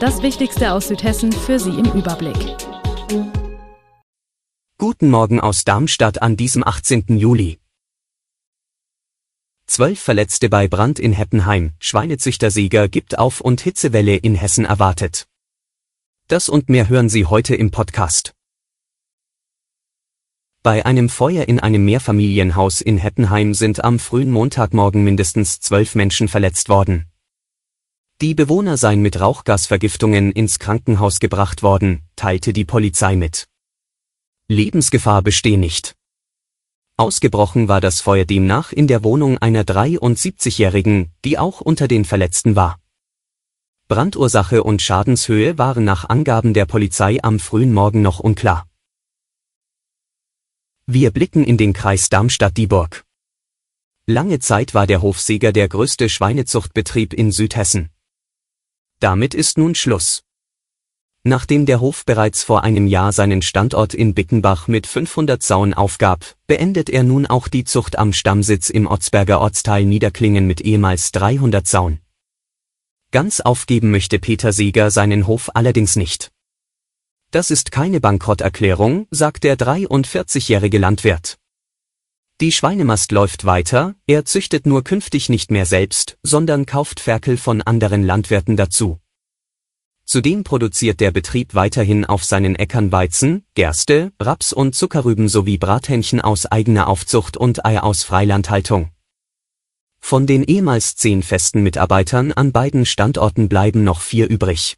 Das Wichtigste aus Südhessen für Sie im Überblick. Guten Morgen aus Darmstadt an diesem 18. Juli. Zwölf Verletzte bei Brand in Heppenheim, Schweinezüchtersieger gibt auf und Hitzewelle in Hessen erwartet. Das und mehr hören Sie heute im Podcast. Bei einem Feuer in einem Mehrfamilienhaus in Heppenheim sind am frühen Montagmorgen mindestens zwölf Menschen verletzt worden. Die Bewohner seien mit Rauchgasvergiftungen ins Krankenhaus gebracht worden, teilte die Polizei mit. Lebensgefahr bestehe nicht. Ausgebrochen war das Feuer demnach in der Wohnung einer 73-Jährigen, die auch unter den Verletzten war. Brandursache und Schadenshöhe waren nach Angaben der Polizei am frühen Morgen noch unklar. Wir blicken in den Kreis Darmstadt-Dieburg. Lange Zeit war der Hofseger der größte Schweinezuchtbetrieb in Südhessen. Damit ist nun Schluss. Nachdem der Hof bereits vor einem Jahr seinen Standort in Bickenbach mit 500 Sauen aufgab, beendet er nun auch die Zucht am Stammsitz im Otzberger Ortsteil Niederklingen mit ehemals 300 Sauen. Ganz aufgeben möchte Peter Seeger seinen Hof allerdings nicht. Das ist keine Bankrotterklärung, sagt der 43-jährige Landwirt. Die Schweinemast läuft weiter, er züchtet nur künftig nicht mehr selbst, sondern kauft Ferkel von anderen Landwirten dazu. Zudem produziert der Betrieb weiterhin auf seinen Äckern Weizen, Gerste, Raps und Zuckerrüben sowie Brathähnchen aus eigener Aufzucht und Eier aus Freilandhaltung. Von den ehemals zehn festen Mitarbeitern an beiden Standorten bleiben noch vier übrig.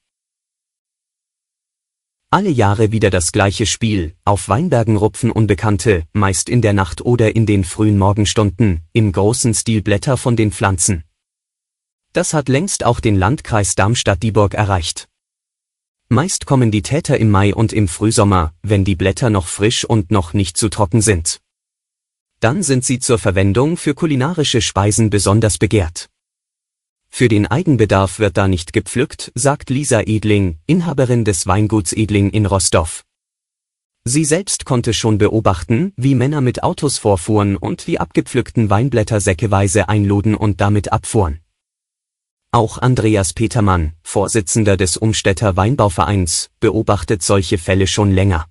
Alle Jahre wieder das gleiche Spiel, auf Weinbergen rupfen Unbekannte, meist in der Nacht oder in den frühen Morgenstunden, im großen Stil Blätter von den Pflanzen. Das hat längst auch den Landkreis Darmstadt-Dieburg erreicht. Meist kommen die Täter im Mai und im Frühsommer, wenn die Blätter noch frisch und noch nicht zu trocken sind. Dann sind sie zur Verwendung für kulinarische Speisen besonders begehrt. Für den Eigenbedarf wird da nicht gepflückt, sagt Lisa Edling, Inhaberin des Weinguts Edling in Rostov. Sie selbst konnte schon beobachten, wie Männer mit Autos vorfuhren und die abgepflückten Weinblätter säckeweise einluden und damit abfuhren. Auch Andreas Petermann, Vorsitzender des Umstädter Weinbauvereins, beobachtet solche Fälle schon länger.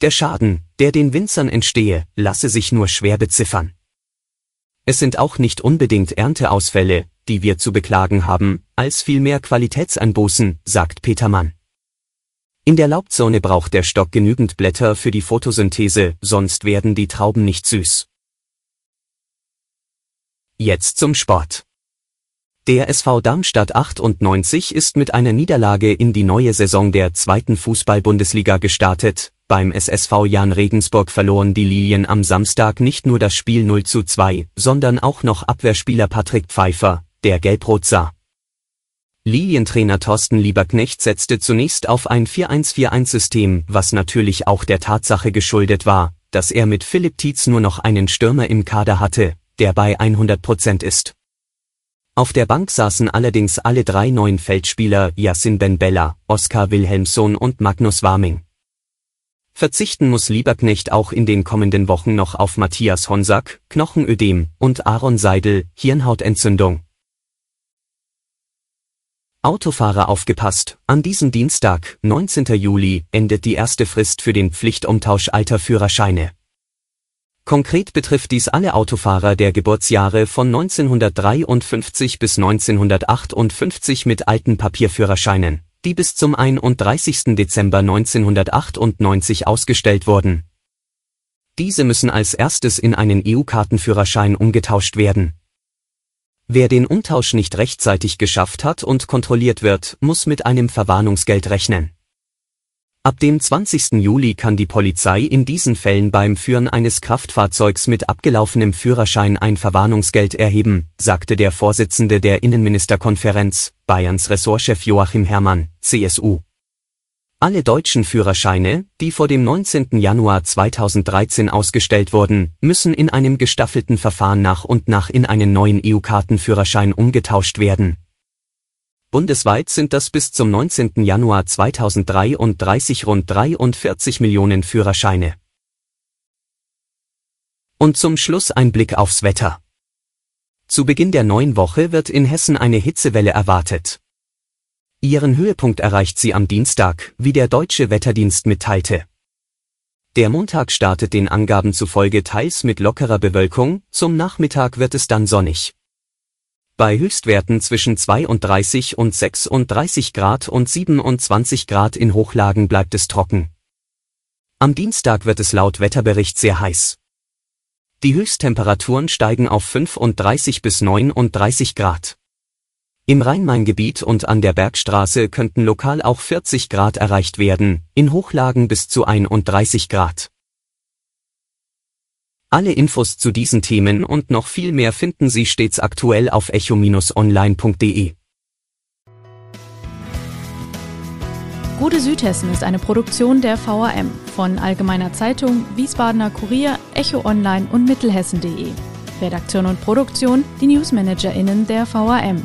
Der Schaden, der den Winzern entstehe, lasse sich nur schwer beziffern. Es sind auch nicht unbedingt Ernteausfälle, die wir zu beklagen haben, als vielmehr Qualitätseinbußen, sagt Petermann. In der Laubzone braucht der Stock genügend Blätter für die Photosynthese, sonst werden die Trauben nicht süß. Jetzt zum Sport. Der SV Darmstadt 98 ist mit einer Niederlage in die neue Saison der zweiten Fußball-Bundesliga gestartet. Beim SSV Jan Regensburg verloren die Lilien am Samstag nicht nur das Spiel 0 zu 2, sondern auch noch Abwehrspieler Patrick Pfeiffer, der gelb-rot sah. Lilientrainer Thorsten Lieberknecht setzte zunächst auf ein 4-1-4-1-System, was natürlich auch der Tatsache geschuldet war, dass er mit Philipp Tietz nur noch einen Stürmer im Kader hatte, der bei 100 Prozent ist. Auf der Bank saßen allerdings alle drei neuen Feldspieler Yassin Ben Bella, Oskar Wilhelmsson und Magnus Warming. Verzichten muss Lieberknecht auch in den kommenden Wochen noch auf Matthias Honsack, Knochenödem und Aaron Seidel, Hirnhautentzündung. Autofahrer aufgepasst, an diesem Dienstag, 19. Juli, endet die erste Frist für den Pflichtumtausch alter Führerscheine. Konkret betrifft dies alle Autofahrer der Geburtsjahre von 1953 bis 1958 mit alten Papierführerscheinen, die bis zum 31. Dezember 1998 ausgestellt wurden. Diese müssen als erstes in einen EU-Kartenführerschein umgetauscht werden. Wer den Umtausch nicht rechtzeitig geschafft hat und kontrolliert wird, muss mit einem Verwarnungsgeld rechnen. Ab dem 20. Juli kann die Polizei in diesen Fällen beim Führen eines Kraftfahrzeugs mit abgelaufenem Führerschein ein Verwarnungsgeld erheben, sagte der Vorsitzende der Innenministerkonferenz, Bayerns Ressortchef Joachim Herrmann, CSU. Alle deutschen Führerscheine, die vor dem 19. Januar 2013 ausgestellt wurden, müssen in einem gestaffelten Verfahren nach und nach in einen neuen EU-Kartenführerschein umgetauscht werden. Bundesweit sind das bis zum 19. Januar 2033 rund 43 Millionen Führerscheine. Und zum Schluss ein Blick aufs Wetter. Zu Beginn der neuen Woche wird in Hessen eine Hitzewelle erwartet. Ihren Höhepunkt erreicht sie am Dienstag, wie der deutsche Wetterdienst mitteilte. Der Montag startet den Angaben zufolge teils mit lockerer Bewölkung, zum Nachmittag wird es dann sonnig. Bei Höchstwerten zwischen 32 und 36 Grad und 27 Grad in Hochlagen bleibt es trocken. Am Dienstag wird es laut Wetterbericht sehr heiß. Die Höchsttemperaturen steigen auf 35 bis 39 Grad. Im Rhein-Main-Gebiet und an der Bergstraße könnten lokal auch 40 Grad erreicht werden, in Hochlagen bis zu 31 Grad. Alle Infos zu diesen Themen und noch viel mehr finden Sie stets aktuell auf echo-online.de. Gute Südhessen ist eine Produktion der VAM von Allgemeiner Zeitung, Wiesbadener Kurier, Echo Online und Mittelhessen.de. Redaktion und Produktion die NewsmanagerInnen der VAM.